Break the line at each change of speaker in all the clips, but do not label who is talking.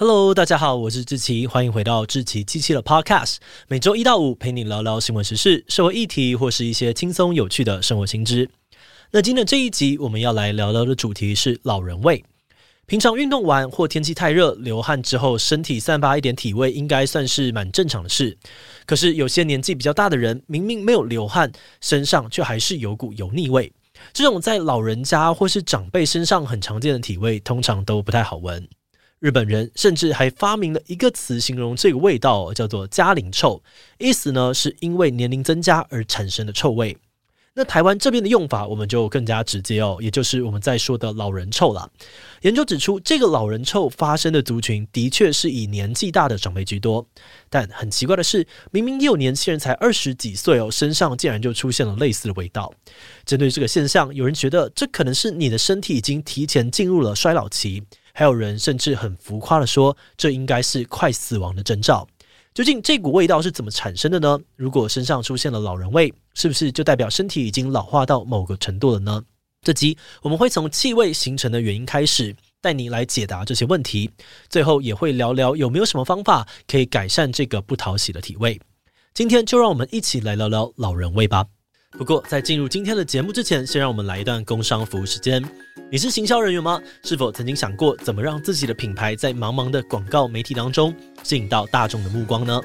Hello，大家好，我是志奇，欢迎回到志奇七七的 Podcast。每周一到五陪你聊聊新闻时事、社会议题，或是一些轻松有趣的生活新知。那今天的这一集，我们要来聊聊的主题是老人味。平常运动完或天气太热流汗之后，身体散发一点体味，应该算是蛮正常的事。可是有些年纪比较大的人，明明没有流汗，身上却还是有股油腻味。这种在老人家或是长辈身上很常见的体味，通常都不太好闻。日本人甚至还发明了一个词形容这个味道，叫做“加龄臭”，意思呢是因为年龄增加而产生的臭味。那台湾这边的用法，我们就更加直接哦，也就是我们在说的老人臭了。研究指出，这个老人臭发生的族群的确是以年纪大的长辈居多，但很奇怪的是，明明也有年轻人才二十几岁哦，身上竟然就出现了类似的味道。针对这个现象，有人觉得这可能是你的身体已经提前进入了衰老期。还有人甚至很浮夸的说，这应该是快死亡的征兆。究竟这股味道是怎么产生的呢？如果身上出现了老人味，是不是就代表身体已经老化到某个程度了呢？这集我们会从气味形成的原因开始，带你来解答这些问题。最后也会聊聊有没有什么方法可以改善这个不讨喜的体味。今天就让我们一起来聊聊老人味吧。不过，在进入今天的节目之前，先让我们来一段工商服务时间。你是行销人员吗？是否曾经想过怎么让自己的品牌在茫茫的广告媒体当中吸引到大众的目光呢？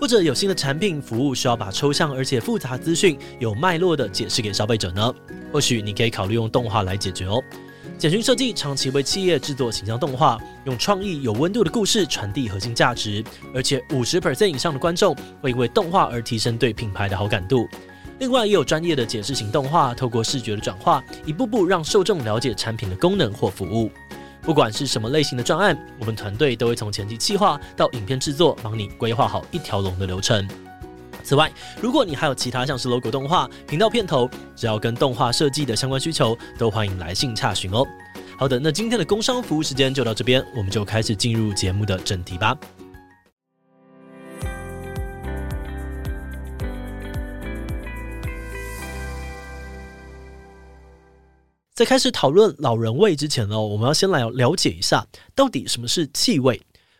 或者有新的产品服务需要把抽象而且复杂资讯有脉络的解释给消费者呢？或许你可以考虑用动画来解决哦。简讯设计长期为企业制作形象动画，用创意有温度的故事传递核心价值，而且五十 percent 以上的观众会因为动画而提升对品牌的好感度。另外，也有专业的解释型动画，透过视觉的转化，一步步让受众了解产品的功能或服务。不管是什么类型的专案，我们团队都会从前期企划到影片制作，帮你规划好一条龙的流程。此外，如果你还有其他像是 logo 动画、频道片头，只要跟动画设计的相关需求，都欢迎来信洽询哦。好的，那今天的工商服务时间就到这边，我们就开始进入节目的正题吧。在开始讨论老人味之前呢，我们要先来了解一下到底什么是气味。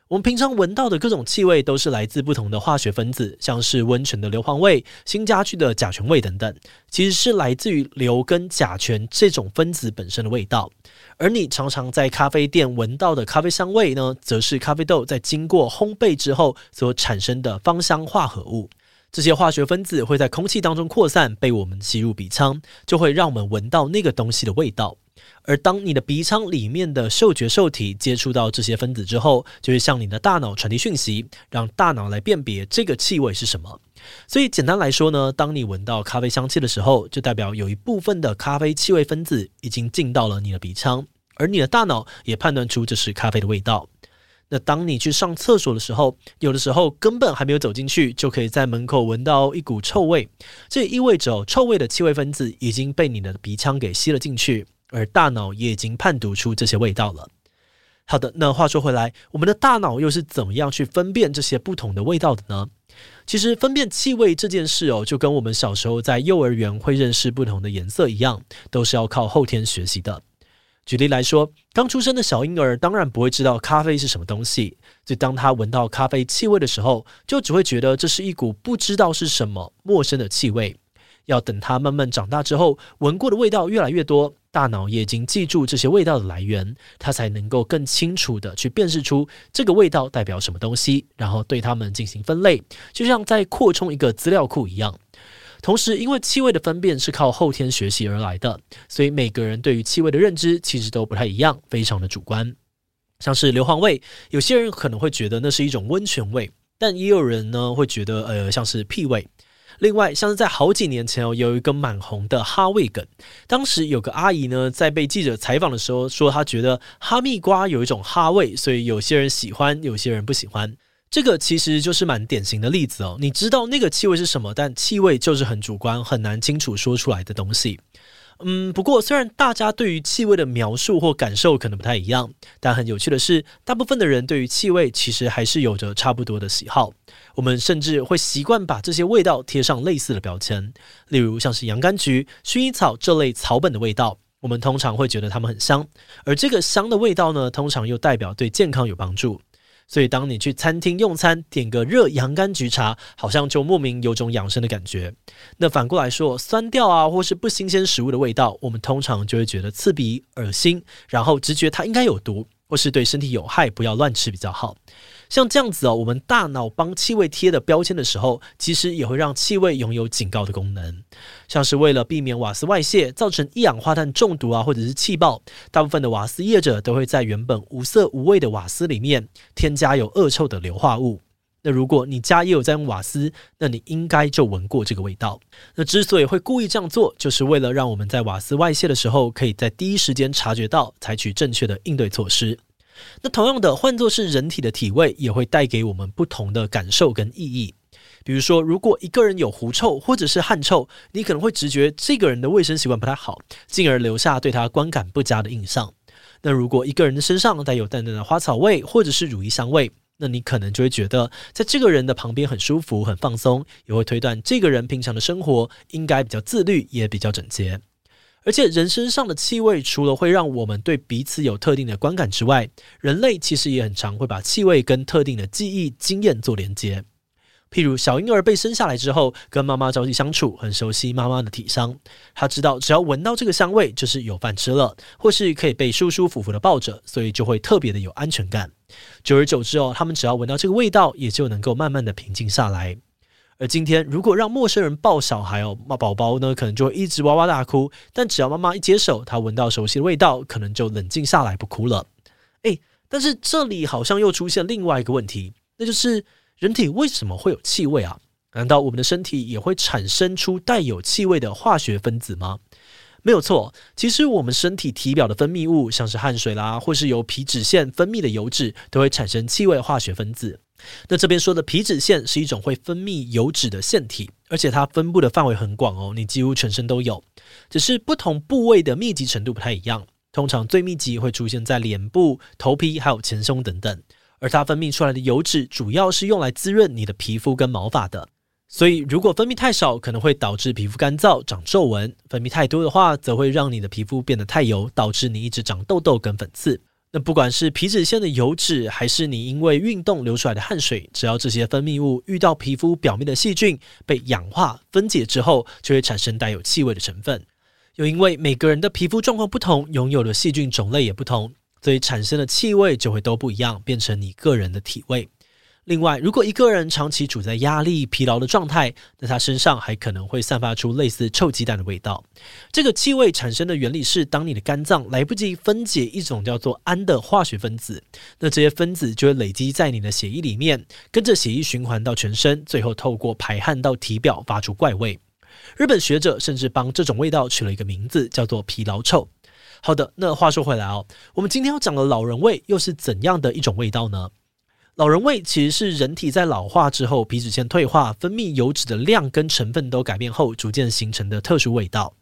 我们平常闻到的各种气味都是来自不同的化学分子，像是温泉的硫磺味、新家具的甲醛味等等，其实是来自于硫跟甲醛这种分子本身的味道。而你常常在咖啡店闻到的咖啡香味呢，则是咖啡豆在经过烘焙之后所产生的芳香化合物。这些化学分子会在空气当中扩散，被我们吸入鼻腔，就会让我们闻到那个东西的味道。而当你的鼻腔里面的嗅觉受体接触到这些分子之后，就会向你的大脑传递讯息，让大脑来辨别这个气味是什么。所以简单来说呢，当你闻到咖啡香气的时候，就代表有一部分的咖啡气味分子已经进到了你的鼻腔，而你的大脑也判断出这是咖啡的味道。那当你去上厕所的时候，有的时候根本还没有走进去，就可以在门口闻到一股臭味。这也意味着臭味的气味分子已经被你的鼻腔给吸了进去，而大脑也已经判读出这些味道了。好的，那话说回来，我们的大脑又是怎么样去分辨这些不同的味道的呢？其实分辨气味这件事哦，就跟我们小时候在幼儿园会认识不同的颜色一样，都是要靠后天学习的。举例来说，刚出生的小婴儿当然不会知道咖啡是什么东西，所以当他闻到咖啡气味的时候，就只会觉得这是一股不知道是什么陌生的气味。要等他慢慢长大之后，闻过的味道越来越多，大脑也已经记住这些味道的来源，他才能够更清楚地去辨识出这个味道代表什么东西，然后对它们进行分类，就像在扩充一个资料库一样。同时，因为气味的分辨是靠后天学习而来的，所以每个人对于气味的认知其实都不太一样，非常的主观。像是硫磺味，有些人可能会觉得那是一种温泉味，但也有人呢会觉得呃像是屁味。另外，像是在好几年前哦，有一个蛮红的哈味梗，当时有个阿姨呢在被记者采访的时候说，她觉得哈密瓜有一种哈味，所以有些人喜欢，有些人不喜欢。这个其实就是蛮典型的例子哦。你知道那个气味是什么，但气味就是很主观，很难清楚说出来的东西。嗯，不过虽然大家对于气味的描述或感受可能不太一样，但很有趣的是，大部分的人对于气味其实还是有着差不多的喜好。我们甚至会习惯把这些味道贴上类似的标签，例如像是洋甘菊、薰衣草这类草本的味道，我们通常会觉得它们很香，而这个香的味道呢，通常又代表对健康有帮助。所以当你去餐厅用餐，点个热洋甘菊茶，好像就莫名有种养生的感觉。那反过来说，酸掉啊，或是不新鲜食物的味道，我们通常就会觉得刺鼻、恶心，然后直觉它应该有毒，或是对身体有害，不要乱吃比较好。像这样子哦，我们大脑帮气味贴的标签的时候，其实也会让气味拥有警告的功能。像是为了避免瓦斯外泄造成一氧化碳中毒啊，或者是气爆，大部分的瓦斯业者都会在原本无色无味的瓦斯里面添加有恶臭的硫化物。那如果你家也有在用瓦斯，那你应该就闻过这个味道。那之所以会故意这样做，就是为了让我们在瓦斯外泄的时候，可以在第一时间察觉到，采取正确的应对措施。那同样的，换作是人体的体味，也会带给我们不同的感受跟意义。比如说，如果一个人有狐臭或者是汗臭，你可能会直觉这个人的卫生习惯不太好，进而留下对他观感不佳的印象。那如果一个人的身上带有淡淡的花草味或者是乳液香味，那你可能就会觉得在这个人的旁边很舒服、很放松，也会推断这个人平常的生活应该比较自律，也比较整洁。而且人身上的气味，除了会让我们对彼此有特定的观感之外，人类其实也很常会把气味跟特定的记忆经验做连接。譬如小婴儿被生下来之后，跟妈妈朝夕相处，很熟悉妈妈的体香，他知道只要闻到这个香味，就是有饭吃了，或是可以被舒舒服服的抱着，所以就会特别的有安全感。久而久之哦，他们只要闻到这个味道，也就能够慢慢的平静下来。而今天，如果让陌生人抱小孩哦，抱宝宝呢，可能就会一直哇哇大哭。但只要妈妈一接手，他闻到熟悉的味道，可能就冷静下来，不哭了。诶，但是这里好像又出现另外一个问题，那就是人体为什么会有气味啊？难道我们的身体也会产生出带有气味的化学分子吗？没有错，其实我们身体体表的分泌物，像是汗水啦，或是由皮脂腺分泌的油脂，都会产生气味化学分子。那这边说的皮脂腺是一种会分泌油脂的腺体，而且它分布的范围很广哦，你几乎全身都有，只是不同部位的密集程度不太一样。通常最密集会出现在脸部、头皮还有前胸等等，而它分泌出来的油脂主要是用来滋润你的皮肤跟毛发的。所以如果分泌太少，可能会导致皮肤干燥、长皱纹；分泌太多的话，则会让你的皮肤变得太油，导致你一直长痘痘跟粉刺。那不管是皮脂腺的油脂，还是你因为运动流出来的汗水，只要这些分泌物遇到皮肤表面的细菌，被氧化分解之后，就会产生带有气味的成分。又因为每个人的皮肤状况不同，拥有的细菌种类也不同，所以产生的气味就会都不一样，变成你个人的体味。另外，如果一个人长期处在压力、疲劳的状态，那他身上还可能会散发出类似臭鸡蛋的味道。这个气味产生的原理是，当你的肝脏来不及分解一种叫做氨的化学分子，那这些分子就会累积在你的血液里面，跟着血液循环到全身，最后透过排汗到体表，发出怪味。日本学者甚至帮这种味道取了一个名字，叫做疲劳臭。好的，那话说回来哦，我们今天要讲的老人味又是怎样的一种味道呢？老人味其实是人体在老化之后，皮脂腺退化，分泌油脂的量跟成分都改变后，逐渐形成的特殊味道。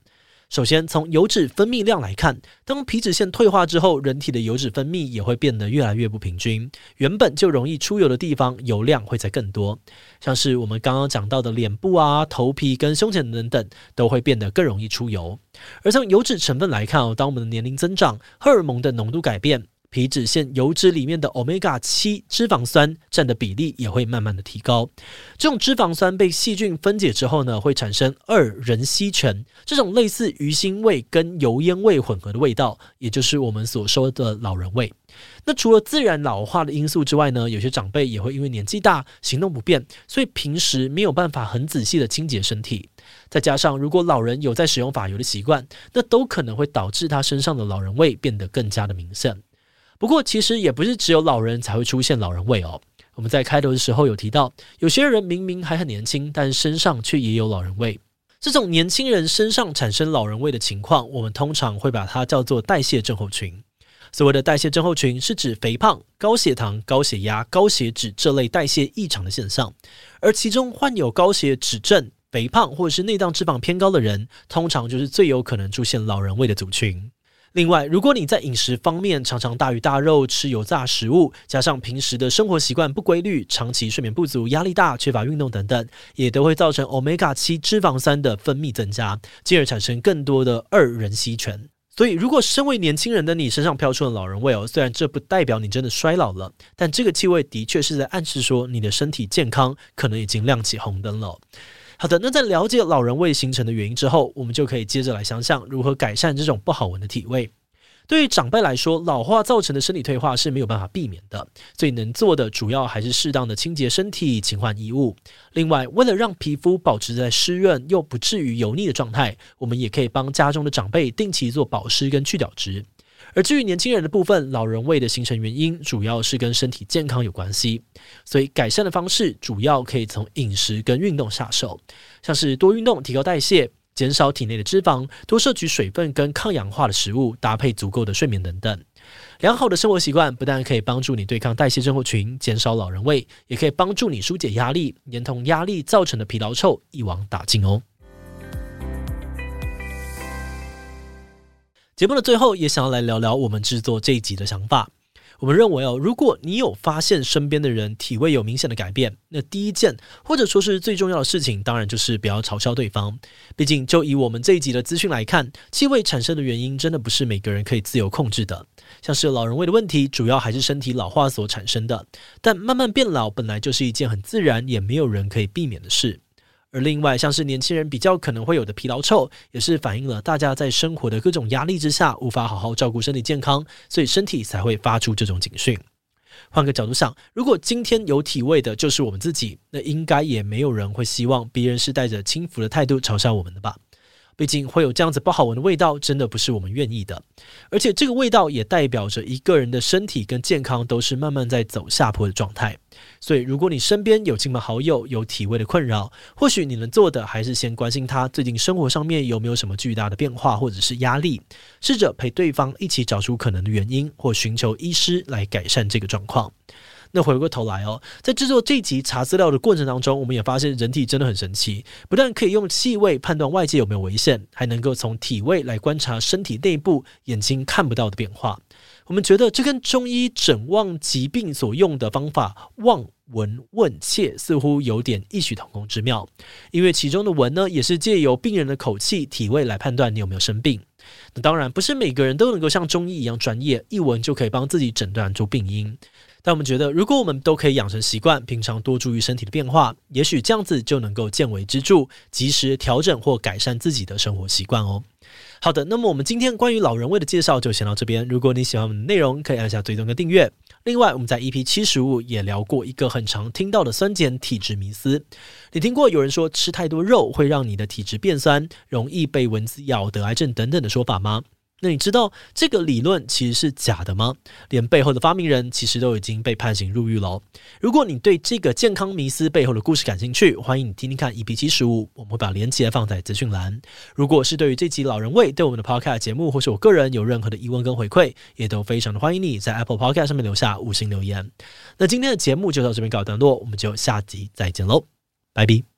首先，从油脂分泌量来看，当皮脂腺退化之后，人体的油脂分泌也会变得越来越不平均。原本就容易出油的地方，油量会再更多。像是我们刚刚讲到的脸部啊、头皮跟胸前等等，都会变得更容易出油。而从油脂成分来看哦，当我们的年龄增长，荷尔蒙的浓度改变。皮脂腺油脂里面的欧米伽七脂肪酸占的比例也会慢慢的提高。这种脂肪酸被细菌分解之后呢，会产生二壬烯醛，这种类似鱼腥味跟油烟味混合的味道，也就是我们所说的老人味。那除了自然老化的因素之外呢，有些长辈也会因为年纪大，行动不便，所以平时没有办法很仔细的清洁身体。再加上如果老人有在使用发油的习惯，那都可能会导致他身上的老人味变得更加的明显。不过，其实也不是只有老人才会出现老人味哦。我们在开头的时候有提到，有些人明明还很年轻，但身上却也有老人味。这种年轻人身上产生老人味的情况，我们通常会把它叫做代谢症候群。所谓的代谢症候群，是指肥胖、高血糖、高血压、高血脂这类代谢异常的现象。而其中患有高血脂症、肥胖或者是内脏脂肪偏高的人，通常就是最有可能出现老人味的族群。另外，如果你在饮食方面常常大鱼大肉、吃油炸食物，加上平时的生活习惯不规律、长期睡眠不足、压力大、缺乏运动等等，也都会造成欧米伽七脂肪酸的分泌增加，进而产生更多的二壬烯醛。所以，如果身为年轻人的你身上飘出了老人味哦，虽然这不代表你真的衰老了，但这个气味的确是在暗示说你的身体健康可能已经亮起红灯了。好的，那在了解老人味形成的原因之后，我们就可以接着来想想如何改善这种不好闻的体味。对于长辈来说，老化造成的身体退化是没有办法避免的，所以能做的主要还是适当的清洁身体、勤换衣物。另外，为了让皮肤保持在湿润又不至于油腻的状态，我们也可以帮家中的长辈定期做保湿跟去角质。而至于年轻人的部分，老人味的形成原因主要是跟身体健康有关系，所以改善的方式主要可以从饮食跟运动下手，像是多运动提高代谢。减少体内的脂肪，多摄取水分跟抗氧化的食物，搭配足够的睡眠等等。良好的生活习惯不但可以帮助你对抗代谢症候群，减少老人味，也可以帮助你疏解压力，连同压力造成的疲劳臭一网打尽哦。节目的最后，也想要来聊聊我们制作这一集的想法。我们认为哦，如果你有发现身边的人体味有明显的改变，那第一件或者说是最重要的事情，当然就是不要嘲笑对方。毕竟，就以我们这一集的资讯来看，气味产生的原因真的不是每个人可以自由控制的。像是老人味的问题，主要还是身体老化所产生的。但慢慢变老本来就是一件很自然，也没有人可以避免的事。而另外，像是年轻人比较可能会有的疲劳臭，也是反映了大家在生活的各种压力之下，无法好好照顾身体健康，所以身体才会发出这种警讯。换个角度想，如果今天有体味的就是我们自己，那应该也没有人会希望别人是带着轻浮的态度嘲笑我们的吧？毕竟会有这样子不好闻的味道，真的不是我们愿意的。而且这个味道也代表着一个人的身体跟健康都是慢慢在走下坡的状态。所以，如果你身边有亲朋好友有体味的困扰，或许你能做的还是先关心他最近生活上面有没有什么巨大的变化或者是压力，试着陪对方一起找出可能的原因，或寻求医师来改善这个状况。那回过头来哦，在制作这集查资料的过程当中，我们也发现人体真的很神奇，不但可以用气味判断外界有没有危险，还能够从体味来观察身体内部眼睛看不到的变化。我们觉得这跟中医诊望疾病所用的方法望、闻、问、切似乎有点异曲同工之妙，因为其中的闻呢，也是借由病人的口气、体味来判断你有没有生病。那当然不是每个人都能够像中医一样专业，一闻就可以帮自己诊断出病因。但我们觉得，如果我们都可以养成习惯，平常多注意身体的变化，也许这样子就能够见微知著，及时调整或改善自己的生活习惯哦。好的，那么我们今天关于老人味的介绍就先到这边。如果你喜欢我们的内容，可以按下追踪跟订阅。另外，我们在 EP 七十五也聊过一个很常听到的酸碱体质迷思。你听过有人说吃太多肉会让你的体质变酸，容易被蚊子咬、得癌症等等的说法吗？那你知道这个理论其实是假的吗？连背后的发明人其实都已经被判刑入狱喽。如果你对这个健康迷思背后的故事感兴趣，欢迎你听听看 EP 七十五，我们会把链接放在资讯栏。如果是对于这集老人味对我们的 Podcast 节目或是我个人有任何的疑问跟回馈，也都非常的欢迎你在 Apple Podcast 上面留下五星留言。那今天的节目就到这边告一段落，我们就下集再见喽，拜拜。